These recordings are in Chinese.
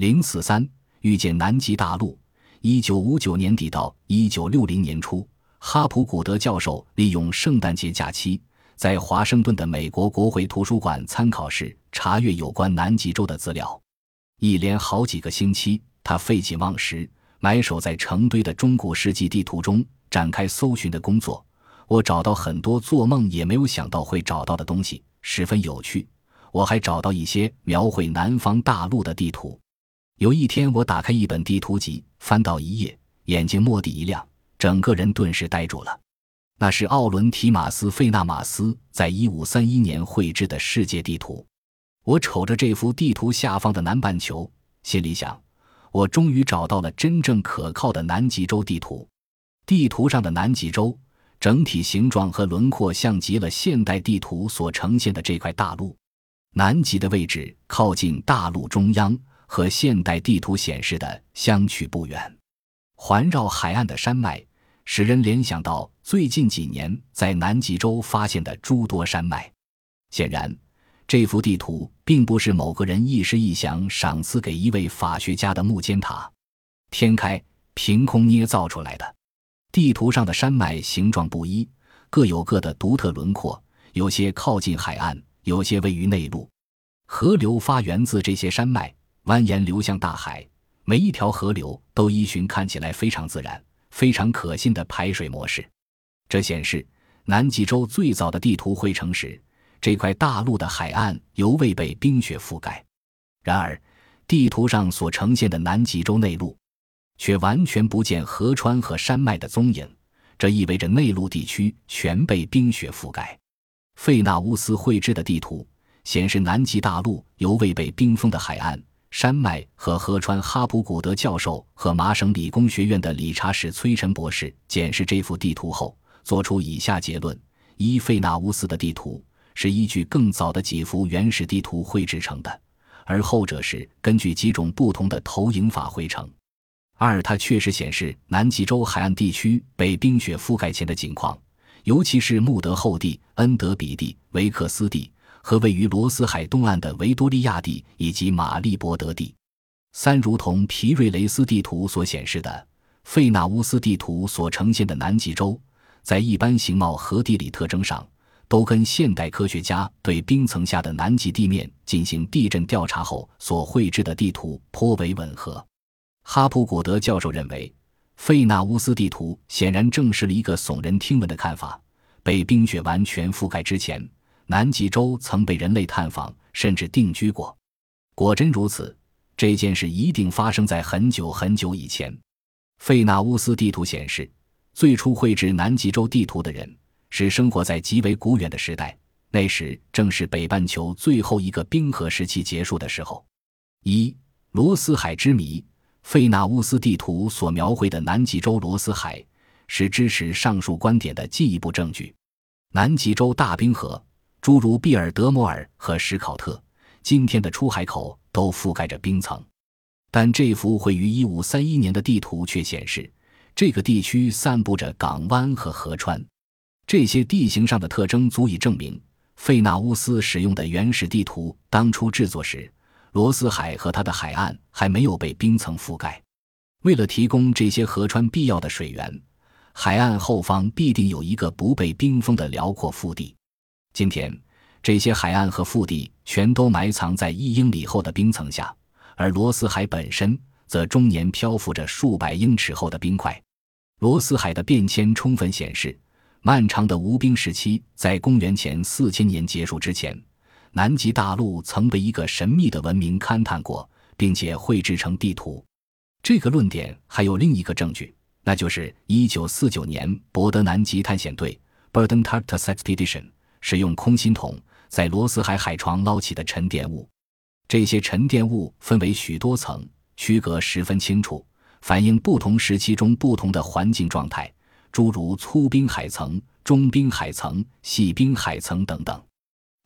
零四三遇见南极大陆。一九五九年底到一九六零年初，哈普古德教授利用圣诞节假期，在华盛顿的美国国会图书馆参考室查阅有关南极洲的资料。一连好几个星期，他废寝忘食，埋首在成堆的中古世纪地图中展开搜寻的工作。我找到很多做梦也没有想到会找到的东西，十分有趣。我还找到一些描绘南方大陆的地图。有一天，我打开一本地图集，翻到一页，眼睛蓦地一亮，整个人顿时呆住了。那是奥伦提马斯·费纳马斯在一五三一年绘制的世界地图。我瞅着这幅地图下方的南半球，心里想：我终于找到了真正可靠的南极洲地图。地图上的南极洲。整体形状和轮廓像极了现代地图所呈现的这块大陆。南极的位置靠近大陆中央，和现代地图显示的相去不远。环绕海岸的山脉，使人联想到最近几年在南极洲发现的诸多山脉。显然，这幅地图并不是某个人一时一想赏赐给一位法学家的木尖塔，天开凭空捏造出来的。地图上的山脉形状不一，各有各的独特轮廓，有些靠近海岸，有些位于内陆。河流发源自这些山脉，蜿蜒流向大海。每一条河流都依循看起来非常自然、非常可信的排水模式。这显示，南极洲最早的地图绘成时，这块大陆的海岸犹未被冰雪覆盖。然而，地图上所呈现的南极洲内陆。却完全不见河川和山脉的踪影，这意味着内陆地区全被冰雪覆盖。费纳乌斯绘制的地图显示，南极大陆由未被冰封的海岸、山脉和河川。哈普古德教授和麻省理工学院的理查史·崔晨博士检视这幅地图后，做出以下结论：一、费纳乌斯的地图是依据更早的几幅原始地图绘制成的，而后者是根据几种不同的投影法绘成。二，它确实显示南极洲海岸地区被冰雪覆盖前的景况，尤其是穆德后地、恩德比地、维克斯地和位于罗斯海东岸的维多利亚地以及马利伯德地。三，如同皮瑞雷斯地图所显示的，费纳乌斯地图所呈现的南极洲，在一般形貌和地理特征上，都跟现代科学家对冰层下的南极地面进行地震调查后所绘制的地图颇为吻合。哈普古德教授认为，费纳乌斯地图显然证实了一个耸人听闻的看法：被冰雪完全覆盖之前，南极洲曾被人类探访甚至定居过。果真如此，这件事一定发生在很久很久以前。费纳乌斯地图显示，最初绘制南极洲地图的人是生活在极为古远的时代，那时正是北半球最后一个冰河时期结束的时候。一罗斯海之谜。费纳乌斯地图所描绘的南极洲罗斯海，是支持上述观点的进一步证据。南极洲大冰河，诸如毕尔德摩尔和史考特今天的出海口都覆盖着冰层，但这幅绘于1531年的地图却显示，这个地区散布着港湾和河川。这些地形上的特征足以证明，费纳乌斯使用的原始地图当初制作时。罗斯海和它的海岸还没有被冰层覆盖。为了提供这些河川必要的水源，海岸后方必定有一个不被冰封的辽阔腹地。今天，这些海岸和腹地全都埋藏在一英里厚的冰层下，而罗斯海本身则终年漂浮着数百英尺厚的冰块。罗斯海的变迁充分显示，漫长的无冰时期在公元前四千年结束之前。南极大陆曾被一个神秘的文明勘探过，并且绘制成地图。这个论点还有另一个证据，那就是1949年博德南极探险队 （Burden Tartus Expedition） 使用空心桶在罗斯海海床捞起的沉淀物。这些沉淀物分为许多层，区隔十分清楚，反映不同时期中不同的环境状态，诸如粗冰海层、中冰海层、细冰海层等等。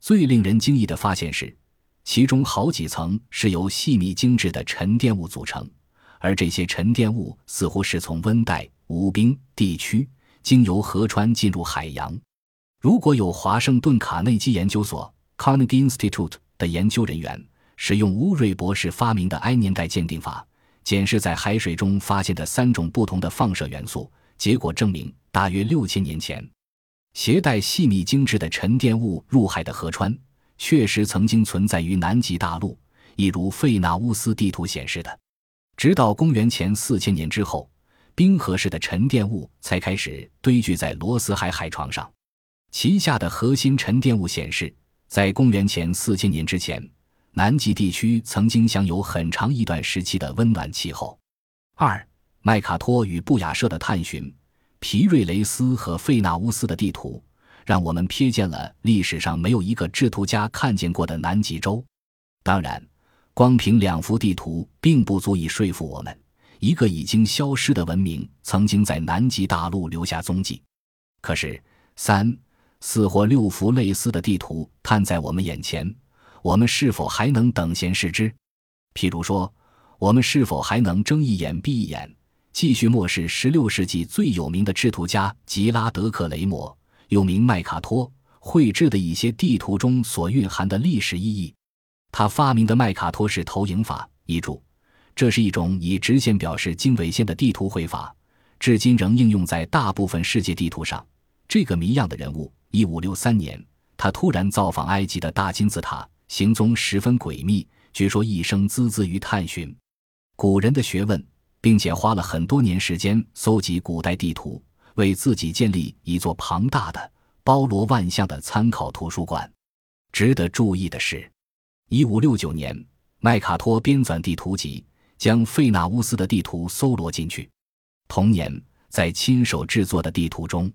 最令人惊异的发现是，其中好几层是由细密精致的沉淀物组成，而这些沉淀物似乎是从温带无冰地区经由河川进入海洋。如果有华盛顿卡内基研究所 （Carnegie Institute） 的研究人员使用乌瑞博士发明的 I 年代鉴定法，检视在海水中发现的三种不同的放射元素。结果证明，大约六千年前，携带细密精致的沉淀物入海的河川，确实曾经存在于南极大陆，一如费纳乌斯地图显示的。直到公元前四千年之后，冰河式的沉淀物才开始堆聚在罗斯海海床上。旗下的核心沉淀物显示，在公元前四千年之前，南极地区曾经享有很长一段时期的温暖气候。二。麦卡托与布雅舍的探寻，皮瑞雷斯和费纳乌斯的地图，让我们瞥见了历史上没有一个制图家看见过的南极洲。当然，光凭两幅地图并不足以说服我们，一个已经消失的文明曾经在南极大陆留下踪迹。可是，三、四或六幅类似的地图摊在我们眼前，我们是否还能等闲视之？譬如说，我们是否还能睁一眼闭一眼？继续漠视十六世纪最有名的制图家吉拉德克雷摩，又名麦卡托绘制的一些地图中所蕴含的历史意义。他发明的麦卡托式投影法一注，这是一种以直线表示经纬线的地图绘法，至今仍应用在大部分世界地图上。这个谜样的人物，一五六三年，他突然造访埃及的大金字塔，行踪十分诡秘，据说一生孜孜于探寻古人的学问。并且花了很多年时间搜集古代地图，为自己建立一座庞大的、包罗万象的参考图书馆。值得注意的是，一五六九年，麦卡托编纂地图集，将费纳乌斯的地图搜罗进去。同年，在亲手制作的地图中，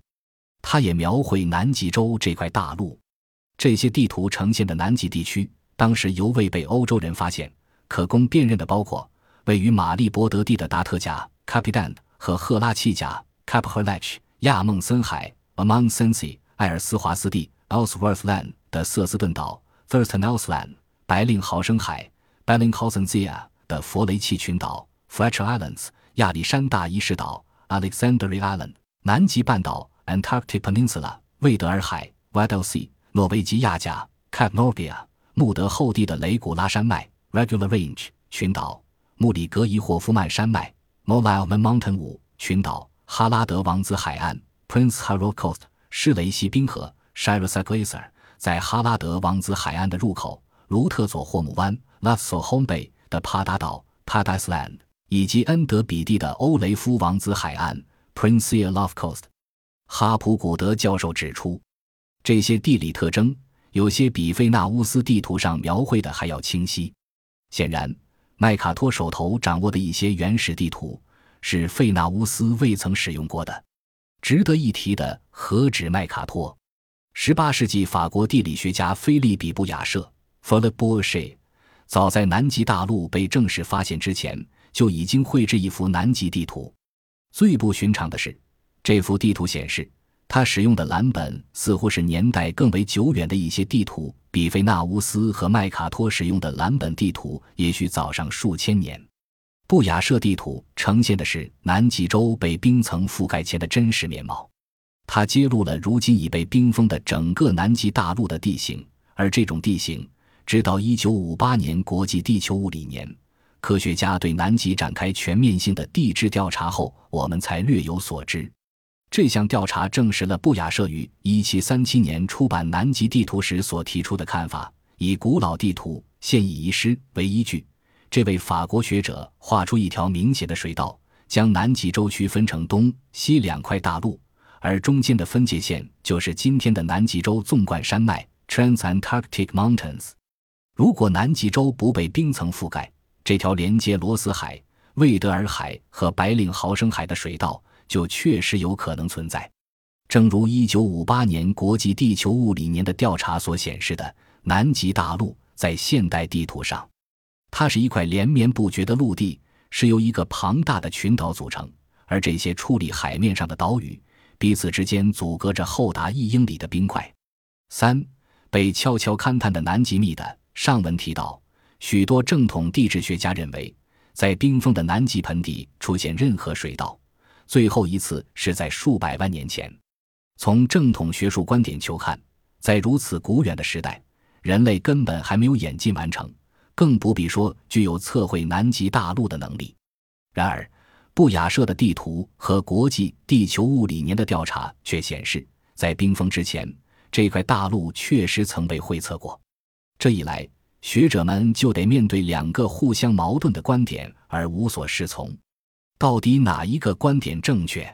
他也描绘南极洲这块大陆。这些地图呈现的南极地区，当时犹未被欧洲人发现，可供辨认的包括。位于马利伯德地的达特甲 （Capitan） 和赫拉契甲 （Cap Herlach）、亚孟森海 （Amon Sensi）、艾尔斯华斯地 （Ellsworth Land） 的瑟斯顿岛 （Thurston Island）、白令豪生海 （Bellinghausen Sea） 的佛雷契群岛 （Fletcher Islands）、亚历山大一世岛 （Alexandria Island）、南极半岛 （Antarctic Peninsula）、魏德尔海 （Weddell Sea）、诺维吉亚角 （Cap Norgia）、穆德后地的雷古拉山脉 （Regular Range） 群岛。穆里格伊霍夫曼山脉 （Mole Mountain） 五群岛，哈拉德王子海岸 （Prince Harold Coast），施雷西冰河 （Shiraz Glacier） 在哈拉德王子海岸的入口，卢特佐霍姆湾 l a s s o Home Bay） 的帕达岛 （Padas Land） 以及恩德比蒂的欧雷夫王子海岸 （Prince e Love Coast）。哈普古德教授指出，这些地理特征有些比费纳乌斯地图上描绘的还要清晰。显然。麦卡托手头掌握的一些原始地图是费纳乌斯未曾使用过的。值得一提的何止麦卡托？18世纪法国地理学家菲利比·布雅舍 f i l i p b c h e 早在南极大陆被正式发现之前，就已经绘制一幅南极地图。最不寻常的是，这幅地图显示。他使用的蓝本似乎是年代更为久远的一些地图，比菲纳乌斯和麦卡托使用的蓝本地图也许早上数千年。布雅舍地图呈现的是南极洲被冰层覆盖前的真实面貌，它揭露了如今已被冰封的整个南极大陆的地形，而这种地形，直到1958年国际地球物理年，科学家对南极展开全面性的地质调查后，我们才略有所知。这项调查证实了布雅舍于1737年出版南极地图时所提出的看法，以古老地图现已遗失为依据。这位法国学者画出一条明显的水道，将南极洲区分成东西两块大陆，而中间的分界线就是今天的南极洲纵贯山脉 （Transantarctic Mountains）。如果南极洲不被冰层覆盖，这条连接罗斯海、魏德尔海和白令豪生海的水道。就确实有可能存在，正如一九五八年国际地球物理年的调查所显示的，南极大陆在现代地图上，它是一块连绵不绝的陆地，是由一个庞大的群岛组成，而这些矗立海面上的岛屿彼此之间阻隔着厚达一英里的冰块。三被悄悄勘探的南极密的上文提到，许多正统地质学家认为，在冰封的南极盆地出现任何水道。最后一次是在数百万年前。从正统学术观点求看，在如此古远的时代，人类根本还没有演进完成，更不必说具有测绘南极大陆的能力。然而，布亚社的地图和国际地球物理年的调查却显示，在冰封之前，这块大陆确实曾被绘测过。这一来，学者们就得面对两个互相矛盾的观点而无所适从。到底哪一个观点正确？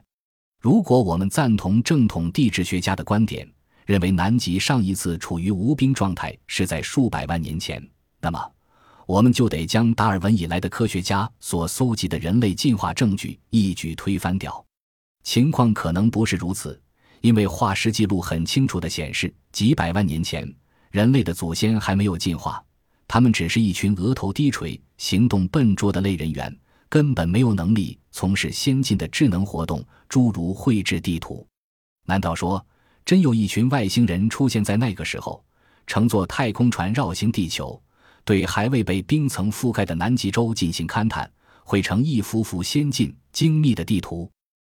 如果我们赞同正统地质学家的观点，认为南极上一次处于无冰状态是在数百万年前，那么我们就得将达尔文以来的科学家所搜集的人类进化证据一举推翻掉。情况可能不是如此，因为化石记录很清楚地显示，几百万年前人类的祖先还没有进化，他们只是一群额头低垂、行动笨拙的类人猿。根本没有能力从事先进的智能活动，诸如绘制地图。难道说，真有一群外星人出现在那个时候，乘坐太空船绕行地球，对还未被冰层覆盖的南极洲进行勘探，绘成一幅幅先进精密的地图？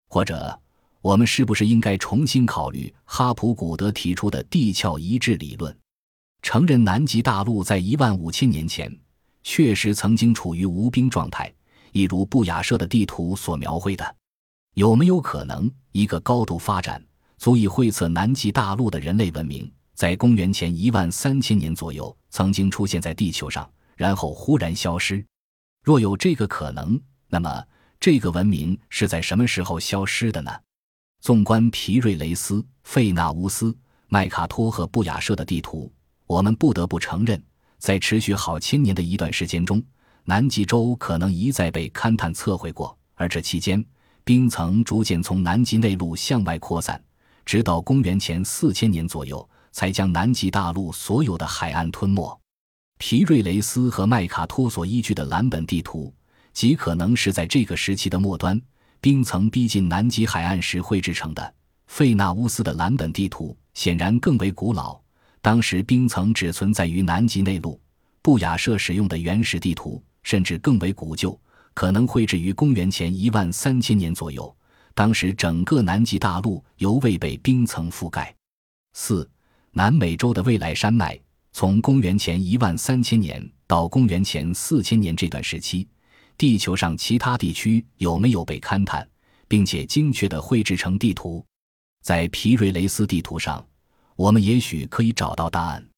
或者，我们是不是应该重新考虑哈普古德提出的地壳一致理论，承认南极大陆在一万五千年前确实曾经处于无冰状态？一如布雅舍的地图所描绘的，有没有可能一个高度发展、足以绘测南极大陆的人类文明，在公元前一万三千年左右曾经出现在地球上，然后忽然消失？若有这个可能，那么这个文明是在什么时候消失的呢？纵观皮瑞雷斯、费纳乌斯、麦卡托和布雅舍的地图，我们不得不承认，在持续好千年的一段时间中。南极洲可能一再被勘探测绘过，而这期间，冰层逐渐从南极内陆向外扩散，直到公元前四千年左右，才将南极大陆所有的海岸吞没。皮瑞雷斯和麦卡托所依据的蓝本地图，极可能是在这个时期的末端，冰层逼近南极海岸时绘制成的。费纳乌斯的蓝本地图显然更为古老，当时冰层只存在于南极内陆。布雅舍使用的原始地图。甚至更为古旧，可能绘制于公元前一万三千年左右。当时整个南极大陆犹未被冰层覆盖。四、南美洲的未来山脉，从公元前一万三千年到公元前四千年这段时期，地球上其他地区有没有被勘探，并且精确地绘制成地图？在皮瑞雷斯地图上，我们也许可以找到答案。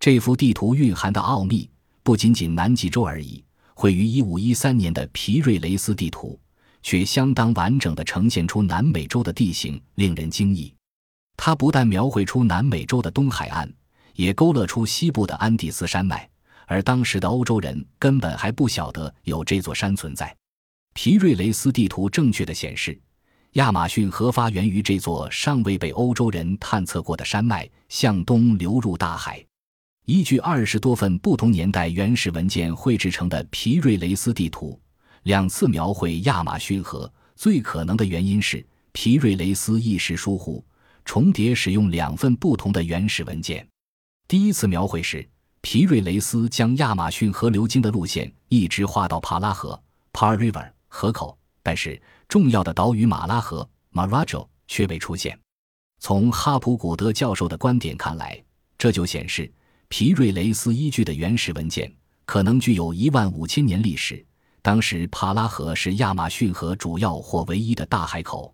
这幅地图蕴含的奥秘不仅仅南极洲而已。绘于一五一三年的皮瑞雷斯地图，却相当完整地呈现出南美洲的地形，令人惊异。它不但描绘出南美洲的东海岸，也勾勒出西部的安第斯山脉，而当时的欧洲人根本还不晓得有这座山存在。皮瑞雷斯地图正确地显示，亚马逊河发源于这座尚未被欧洲人探测过的山脉，向东流入大海。依据二十多份不同年代原始文件绘制成的皮瑞雷斯地图，两次描绘亚马逊河，最可能的原因是皮瑞雷斯一时疏忽，重叠使用两份不同的原始文件。第一次描绘时，皮瑞雷斯将亚马逊河流经的路线一直画到帕拉河 （Par River） 河口，但是重要的岛屿马拉河 （Marajo） 却未出现。从哈普古德教授的观点看来，这就显示。皮瑞雷斯依据的原始文件可能具有一万五千年历史。当时，帕拉河是亚马逊河主要或唯一的大海口，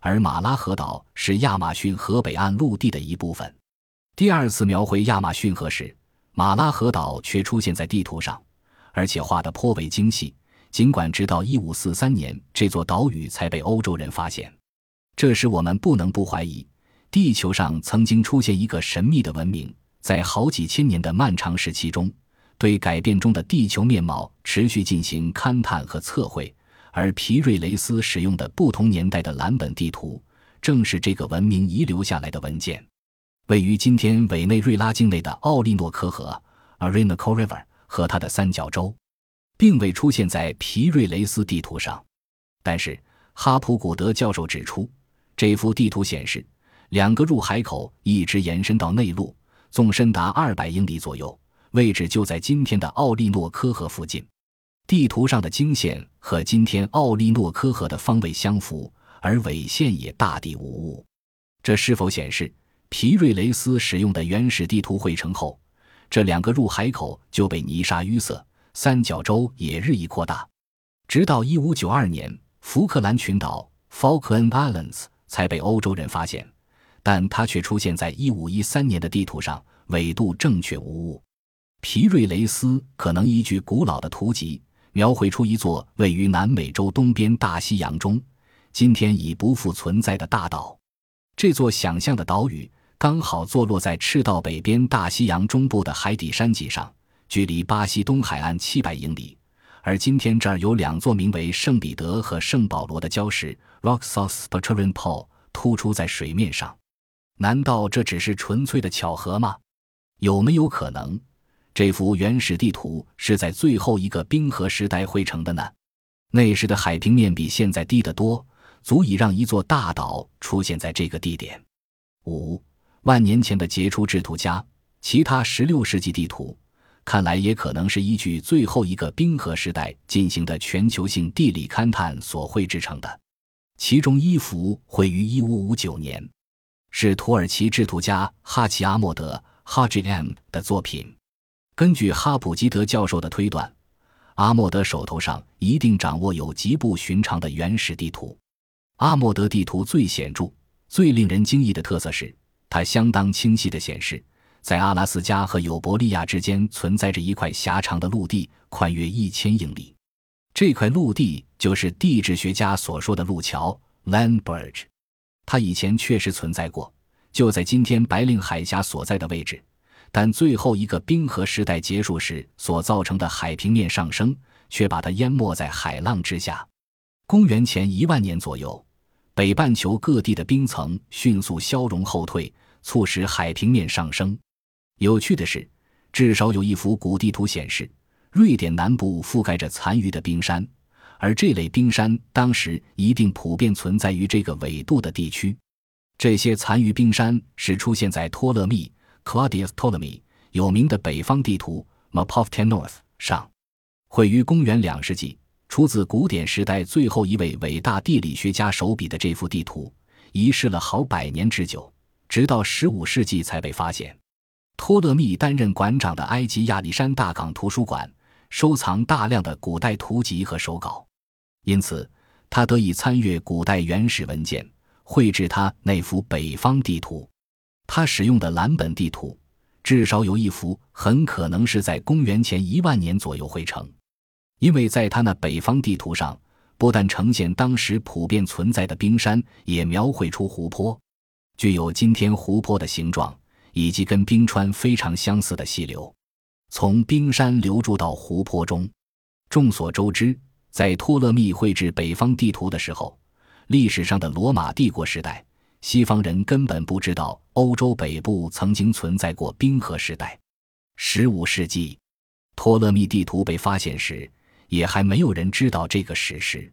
而马拉河岛是亚马逊河北岸陆地的一部分。第二次描绘亚马逊河时，马拉河岛却出现在地图上，而且画得颇为精细。尽管直到一五四三年，这座岛屿才被欧洲人发现，这使我们不能不怀疑，地球上曾经出现一个神秘的文明。在好几千年的漫长时期中，对改变中的地球面貌持续进行勘探和测绘，而皮瑞雷斯使用的不同年代的蓝本地图，正是这个文明遗留下来的文件。位于今天委内瑞拉境内的奥利诺科河 （Orinoco River） 和它的三角洲，并未出现在皮瑞雷斯地图上。但是，哈普古德教授指出，这幅地图显示，两个入海口一直延伸到内陆。纵深达二百英里左右，位置就在今天的奥利诺科河附近。地图上的经线和今天奥利诺科河的方位相符，而纬线也大抵无误。这是否显示皮瑞雷斯使用的原始地图绘成后，这两个入海口就被泥沙淤塞，三角洲也日益扩大，直到1592年，福克兰群岛 （Falkland Islands） 才被欧洲人发现，但它却出现在1513年的地图上，纬度正确无误。皮瑞雷斯可能依据古老的图集，描绘出一座位于南美洲东边大西洋中、今天已不复存在的大岛。这座想象的岛屿刚好坐落在赤道北边大西洋中部的海底山脊上，距离巴西东海岸七百英里。而今天这儿有两座名为圣彼得和圣保罗的礁石 （Roxos Petron Paul） 突出在水面上。难道这只是纯粹的巧合吗？有没有可能？这幅原始地图是在最后一个冰河时代绘成的呢。那时的海平面比现在低得多，足以让一座大岛出现在这个地点。五万年前的杰出制图家，其他16世纪地图看来也可能是依据最后一个冰河时代进行的全球性地理勘探所绘制成的。其中一幅绘于1559年，是土耳其制图家哈奇阿莫德 （Haji 的作品。根据哈普基德教授的推断，阿莫德手头上一定掌握有极不寻常的原始地图。阿莫德地图最显著、最令人惊异的特色是，它相当清晰地显示，在阿拉斯加和尤伯利亚之间存在着一块狭长的陆地，宽约一千英里。这块陆地就是地质学家所说的路桥 （Land Bridge）。它以前确实存在过，就在今天白令海峡所在的位置。但最后一个冰河时代结束时所造成的海平面上升，却把它淹没在海浪之下。公元前一万年左右，北半球各地的冰层迅速消融后退，促使海平面上升。有趣的是，至少有一幅古地图显示，瑞典南部覆盖着残余的冰山，而这类冰山当时一定普遍存在于这个纬度的地区。这些残余冰山是出现在托勒密。Claudius Ptolemy 有名的北方地图 Map of the North 上，绘于公元两世纪，出自古典时代最后一位伟大地理学家手笔的这幅地图，遗失了好百年之久，直到十五世纪才被发现。托勒密担任馆长的埃及亚历山大港图书馆收藏大量的古代图籍和手稿，因此他得以参阅古代原始文件，绘制他那幅北方地图。他使用的蓝本地图，至少有一幅很可能是在公元前一万年左右绘成，因为在他那北方地图上，不但呈现当时普遍存在的冰山，也描绘出湖泊，具有今天湖泊的形状，以及跟冰川非常相似的溪流，从冰山流注到湖泊中。众所周知，在托勒密绘制北方地图的时候，历史上的罗马帝国时代。西方人根本不知道欧洲北部曾经存在过冰河时代。十五世纪，托勒密地图被发现时，也还没有人知道这个史实。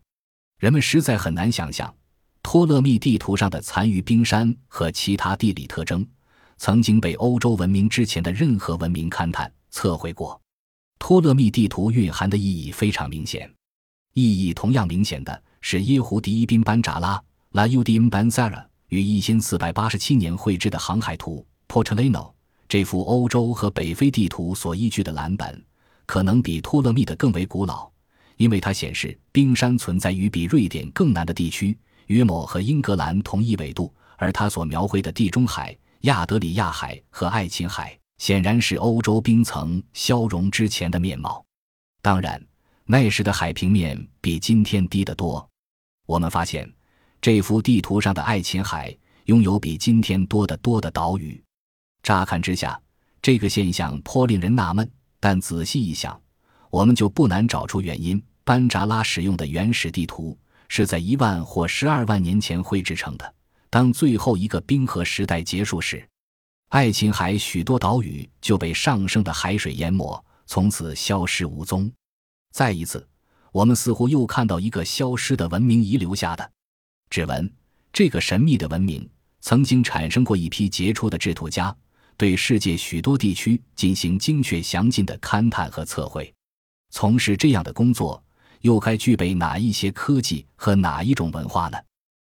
人们实在很难想象，托勒密地图上的残余冰山和其他地理特征，曾经被欧洲文明之前的任何文明勘探测绘过。托勒密地图蕴含的意义非常明显。意义同样明显的是耶胡迪伊宾班扎拉 （La Udim Banzara）。于一千四百八十七年绘制的航海图 Portolano，这幅欧洲和北非地图所依据的蓝本，可能比托勒密的更为古老，因为它显示冰山存在于比瑞典更南的地区，约莫和英格兰同一纬度。而他所描绘的地中海、亚德里亚海和爱琴海，显然是欧洲冰层消融之前的面貌。当然，那时的海平面比今天低得多。我们发现。这幅地图上的爱琴海拥有比今天多得多的岛屿。乍看之下，这个现象颇令人纳闷。但仔细一想，我们就不难找出原因。班扎拉使用的原始地图是在一万或十二万年前绘制成的。当最后一个冰河时代结束时，爱琴海许多岛屿就被上升的海水淹没，从此消失无踪。再一次，我们似乎又看到一个消失的文明遗留下的。指纹，这个神秘的文明曾经产生过一批杰出的制图家，对世界许多地区进行精确详尽的勘探和测绘。从事这样的工作，又该具备哪一些科技和哪一种文化呢？